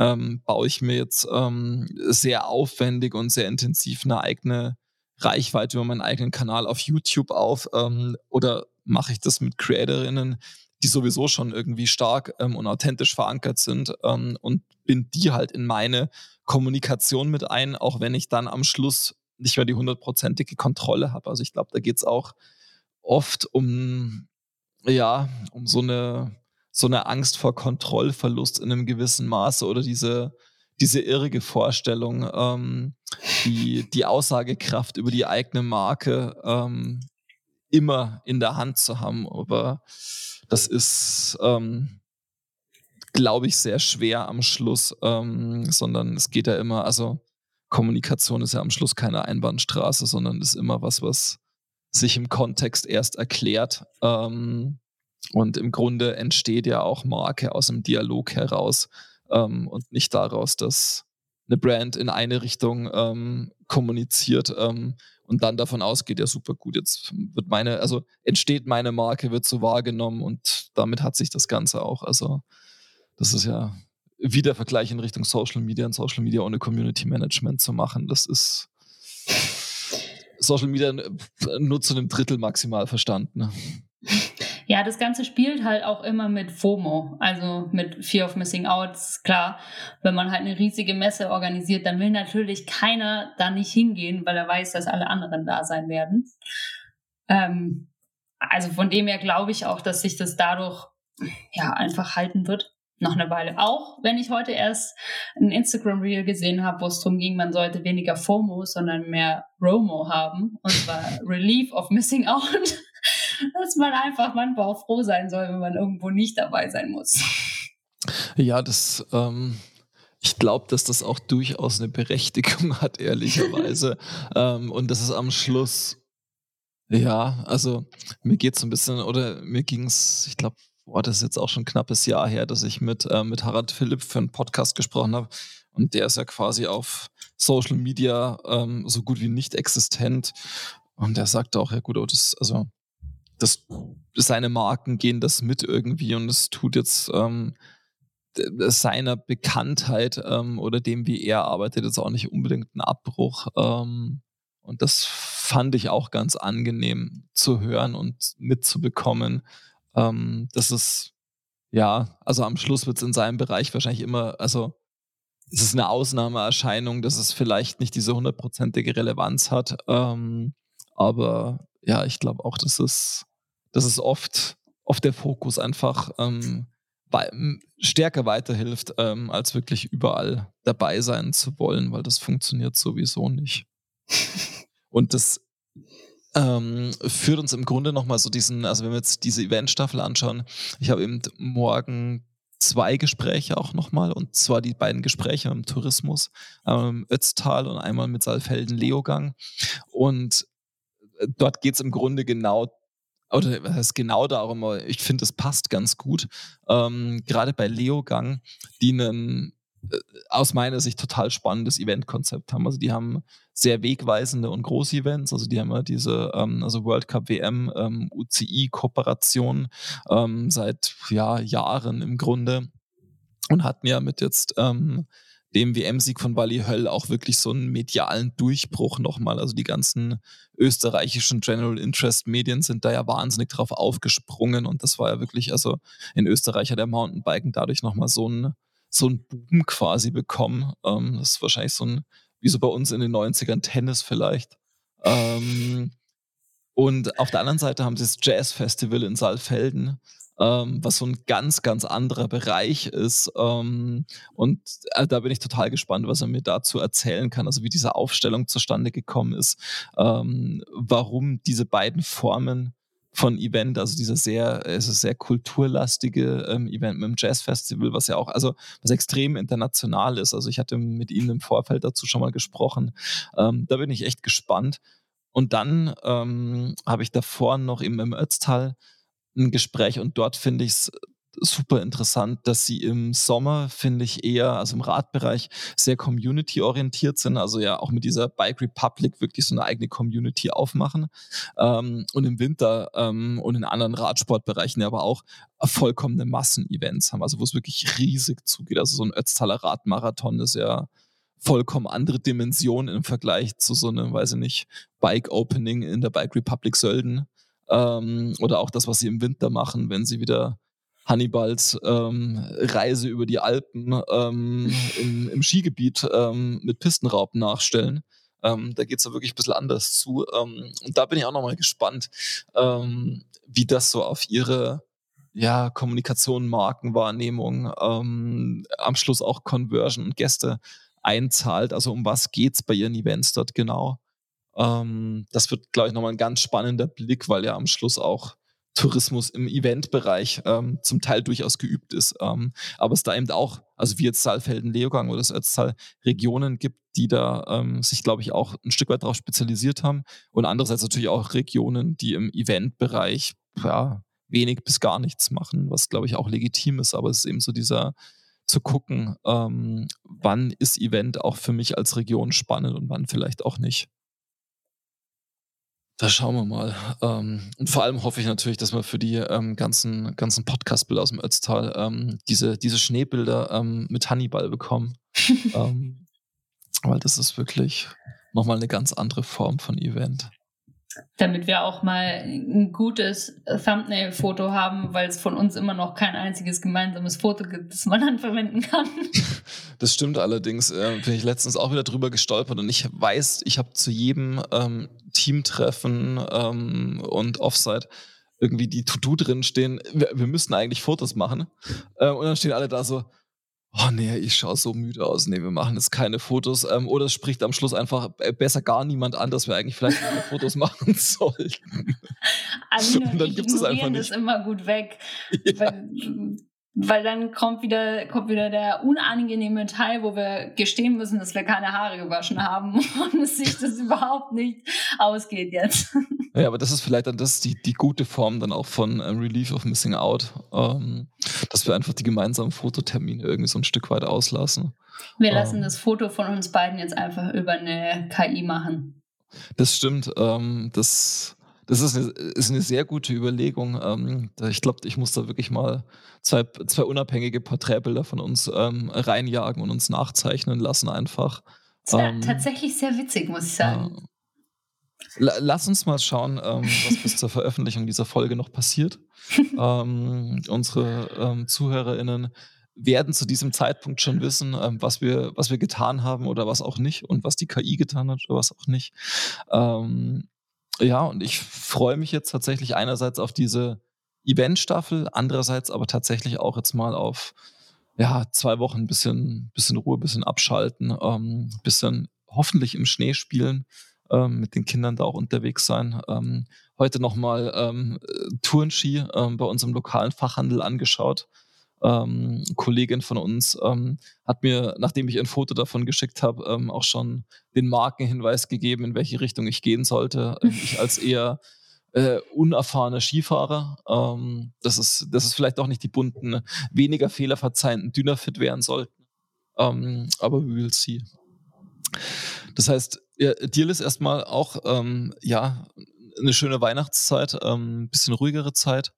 ähm, baue ich mir jetzt ähm, sehr aufwendig und sehr intensiv eine eigene Reichweite über meinen eigenen Kanal auf YouTube auf ähm, oder mache ich das mit Creatorinnen, die sowieso schon irgendwie stark ähm, und authentisch verankert sind ähm, und bin die halt in meine Kommunikation mit ein, auch wenn ich dann am Schluss nicht mehr die hundertprozentige Kontrolle habe. Also ich glaube, da geht es auch oft um, ja, um so eine, so eine Angst vor Kontrollverlust in einem gewissen Maße oder diese, diese irrige Vorstellung, ähm, die, die Aussagekraft über die eigene Marke ähm, immer in der Hand zu haben. Aber das ist, ähm, glaube ich, sehr schwer am Schluss, ähm, sondern es geht ja immer, also Kommunikation ist ja am Schluss keine Einbahnstraße, sondern ist immer was, was sich im Kontext erst erklärt. Ähm, und im Grunde entsteht ja auch Marke aus dem Dialog heraus ähm, und nicht daraus, dass eine Brand in eine Richtung ähm, kommuniziert ähm, und dann davon ausgeht, ja super gut, jetzt wird meine, also entsteht meine Marke, wird so wahrgenommen und damit hat sich das Ganze auch. Also das ist ja wieder Vergleich in Richtung Social Media und Social Media ohne Community Management zu machen. Das ist Social Media nur zu einem Drittel maximal verstanden. Ja, das Ganze spielt halt auch immer mit FOMO, also mit Fear of Missing Out. Klar, wenn man halt eine riesige Messe organisiert, dann will natürlich keiner da nicht hingehen, weil er weiß, dass alle anderen da sein werden. Ähm, also von dem her glaube ich auch, dass sich das dadurch ja einfach halten wird noch eine Weile. Auch wenn ich heute erst ein Instagram-Reel gesehen habe, wo es darum ging, man sollte weniger FOMO, sondern mehr ROMO haben. Und zwar Relief of Missing Out. Dass man einfach manchmal auch froh sein soll, wenn man irgendwo nicht dabei sein muss. Ja, das, ähm, ich glaube, dass das auch durchaus eine Berechtigung hat, ehrlicherweise. ähm, und das ist am Schluss, ja, also mir geht es ein bisschen, oder mir ging es, ich glaube, boah, das ist jetzt auch schon ein knappes Jahr her, dass ich mit, äh, mit Harald Philipp für einen Podcast gesprochen habe. Und der ist ja quasi auf Social Media ähm, so gut wie nicht existent. Und der sagte auch, ja gut, oh, das, also das, seine Marken gehen das mit irgendwie und es tut jetzt ähm, seiner Bekanntheit ähm, oder dem, wie er arbeitet, jetzt auch nicht unbedingt einen Abbruch. Ähm, und das fand ich auch ganz angenehm zu hören und mitzubekommen, ähm, dass es ja, also am Schluss wird es in seinem Bereich wahrscheinlich immer, also es ist eine Ausnahmeerscheinung, dass es vielleicht nicht diese hundertprozentige Relevanz hat. Ähm, aber ja, ich glaube auch, dass es, dass es oft, oft der Fokus einfach ähm, stärker weiterhilft, ähm, als wirklich überall dabei sein zu wollen, weil das funktioniert sowieso nicht. Und das ähm, führt uns im Grunde nochmal so diesen, also wenn wir jetzt diese Eventstaffel anschauen, ich habe eben morgen zwei Gespräche auch nochmal, und zwar die beiden Gespräche im Tourismus, einmal im Ötztal und einmal mit Saalfelden-Leogang. Und äh, dort geht es im Grunde genau oder was heißt genau darum, ich finde, es passt ganz gut. Ähm, Gerade bei Leogang, die einen äh, aus meiner Sicht total spannendes Eventkonzept haben. Also die haben sehr wegweisende und große Events. Also die haben ja diese ähm, also World Cup WM ähm, UCI Kooperation ähm, seit ja, Jahren im Grunde und hatten ja mit jetzt ähm, dem WM-Sieg von Bali Höll auch wirklich so einen medialen Durchbruch nochmal. Also die ganzen österreichischen General Interest Medien sind da ja wahnsinnig drauf aufgesprungen und das war ja wirklich, also in Österreich hat der Mountainbiken dadurch nochmal so ein so ein Boom quasi bekommen. Ähm, das ist wahrscheinlich so ein, wie so bei uns in den 90ern Tennis vielleicht. Ähm, und auf der anderen Seite haben sie das Jazz-Festival in Saalfelden, ähm, was so ein ganz, ganz anderer Bereich ist. Ähm, und äh, da bin ich total gespannt, was er mir dazu erzählen kann, also wie diese Aufstellung zustande gekommen ist, ähm, warum diese beiden Formen von Event, also dieser sehr, es ist sehr kulturlastige ähm, Event mit dem Jazzfestival, was ja auch, also was extrem international ist. Also ich hatte mit Ihnen im Vorfeld dazu schon mal gesprochen. Ähm, da bin ich echt gespannt. Und dann ähm, habe ich davor noch im, im Ötztal ein Gespräch und dort finde ich es super interessant, dass sie im Sommer, finde ich, eher, also im Radbereich, sehr community-orientiert sind. Also ja auch mit dieser Bike Republic wirklich so eine eigene Community aufmachen. Ähm, und im Winter ähm, und in anderen Radsportbereichen ja aber auch vollkommene Massenevents haben, also wo es wirklich riesig zugeht. Also so ein Ötztaler Radmarathon ist ja vollkommen andere Dimension im Vergleich zu so einem, weiß ich nicht, Bike-Opening in der Bike Republic Sölden. Ähm, oder auch das, was sie im Winter machen, wenn sie wieder Hannibals ähm, Reise über die Alpen ähm, im, im, Skigebiet ähm, mit Pistenraub nachstellen. Ähm, da geht es ja wirklich ein bisschen anders zu. Ähm, und da bin ich auch nochmal gespannt, ähm, wie das so auf ihre ja, Kommunikation, Markenwahrnehmung, am Schluss auch Conversion und Gäste einzahlt. Also um was geht es bei ihren Events dort genau? Das wird, glaube ich, nochmal ein ganz spannender Blick, weil ja am Schluss auch Tourismus im Eventbereich ähm, zum Teil durchaus geübt ist. Ähm, aber es da eben auch, also wie jetzt Saalfelden, Leogang oder das Ötztal, Regionen gibt, die da ähm, sich, glaube ich, auch ein Stück weit darauf spezialisiert haben. Und andererseits natürlich auch Regionen, die im Eventbereich ja, wenig bis gar nichts machen, was, glaube ich, auch legitim ist. Aber es ist eben so dieser zu gucken, ähm, wann ist Event auch für mich als Region spannend und wann vielleicht auch nicht. Da schauen wir mal. Ähm, und vor allem hoffe ich natürlich, dass wir für die ähm, ganzen, ganzen Podcast-Bilder aus dem Ötztal ähm, diese, diese Schneebilder ähm, mit Hannibal bekommen. Ähm, weil das ist wirklich nochmal eine ganz andere Form von Event damit wir auch mal ein gutes Thumbnail-Foto haben, weil es von uns immer noch kein einziges gemeinsames Foto gibt, das man dann verwenden kann. Das stimmt allerdings. Äh, bin ich letztens auch wieder drüber gestolpert und ich weiß, ich habe zu jedem ähm, Teamtreffen ähm, und Offsite irgendwie die To-Do drin stehen. Wir, wir müssten eigentlich Fotos machen. Äh, und dann stehen alle da so, oh nee, ich schaue so müde aus. Nee, wir machen jetzt keine Fotos. Ähm, oder es spricht am Schluss einfach besser gar niemand an, dass wir eigentlich vielleicht keine Fotos machen sollten. Also, und dann gibt es einfach nicht. das immer gut weg. Ja. Weil, weil dann kommt wieder, kommt wieder der unangenehme Teil, wo wir gestehen müssen, dass wir keine Haare gewaschen haben und es sich das überhaupt nicht ausgeht jetzt. Ja, aber das ist vielleicht dann das die, die gute Form dann auch von ähm, Relief of Missing Out, ähm, dass wir einfach die gemeinsamen Fototermine irgendwie so ein Stück weit auslassen. Wir lassen ähm, das Foto von uns beiden jetzt einfach über eine KI machen. Das stimmt. Ähm, das das ist eine, ist eine sehr gute Überlegung. Ähm, ich glaube, ich muss da wirklich mal zwei, zwei unabhängige Porträtbilder von uns ähm, reinjagen und uns nachzeichnen lassen einfach. Das wäre ähm, tatsächlich sehr witzig, muss ich sagen. Lass uns mal schauen, ähm, was bis zur Veröffentlichung dieser Folge noch passiert. ähm, unsere ähm, ZuhörerInnen werden zu diesem Zeitpunkt schon wissen, ähm, was, wir, was wir getan haben oder was auch nicht und was die KI getan hat oder was auch nicht. Ja, und ich freue mich jetzt tatsächlich einerseits auf diese Event-Staffel, andererseits aber tatsächlich auch jetzt mal auf ja, zwei Wochen ein bisschen, bisschen Ruhe, bisschen abschalten, ähm, bisschen hoffentlich im Schnee spielen, ähm, mit den Kindern da auch unterwegs sein. Ähm, heute nochmal ähm, Tourenski ähm, bei unserem lokalen Fachhandel angeschaut. Ähm, Kollegin von uns ähm, hat mir, nachdem ich ein Foto davon geschickt habe, ähm, auch schon den Markenhinweis gegeben, in welche Richtung ich gehen sollte. Ähm, ich als eher äh, unerfahrener Skifahrer. Ähm, das, ist, das ist vielleicht auch nicht die bunten, weniger fehlerverzeihenden Dynafit werden sollten. Ähm, aber we will see. Das heißt, ja, dir ist erstmal auch ja eine schöne Weihnachtszeit, ein bisschen ruhigere Zeit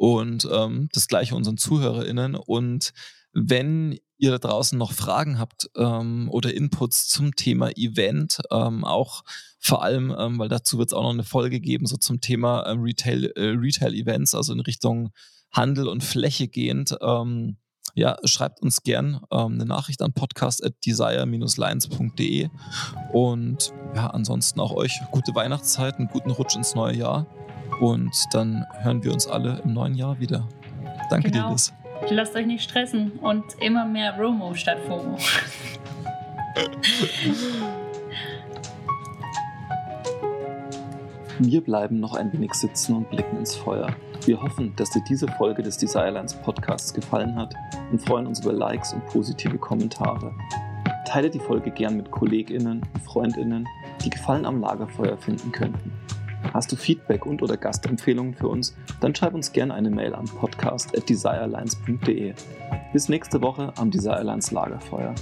und ähm, das gleiche unseren ZuhörerInnen. Und wenn ihr da draußen noch Fragen habt ähm, oder Inputs zum Thema Event, ähm, auch vor allem, ähm, weil dazu wird es auch noch eine Folge geben, so zum Thema ähm, Retail, äh, Retail Events, also in Richtung Handel und Fläche gehend. Ähm, ja, schreibt uns gern ähm, eine Nachricht an podcast at desire-lines.de und ja, ansonsten auch euch gute Weihnachtszeit, einen guten Rutsch ins neue Jahr und dann hören wir uns alle im neuen Jahr wieder. Danke genau. dir, Liz. Lasst euch nicht stressen und immer mehr Romo statt FOMO. Wir bleiben noch ein wenig sitzen und blicken ins Feuer. Wir hoffen, dass dir diese Folge des Desirelines Podcasts gefallen hat und freuen uns über Likes und positive Kommentare. Teile die Folge gern mit KollegInnen und FreundInnen, die Gefallen am Lagerfeuer finden könnten. Hast du Feedback und oder Gastempfehlungen für uns? Dann schreib uns gerne eine Mail an podcast@desirelines.de. Bis nächste Woche am Desirelines Lagerfeuer.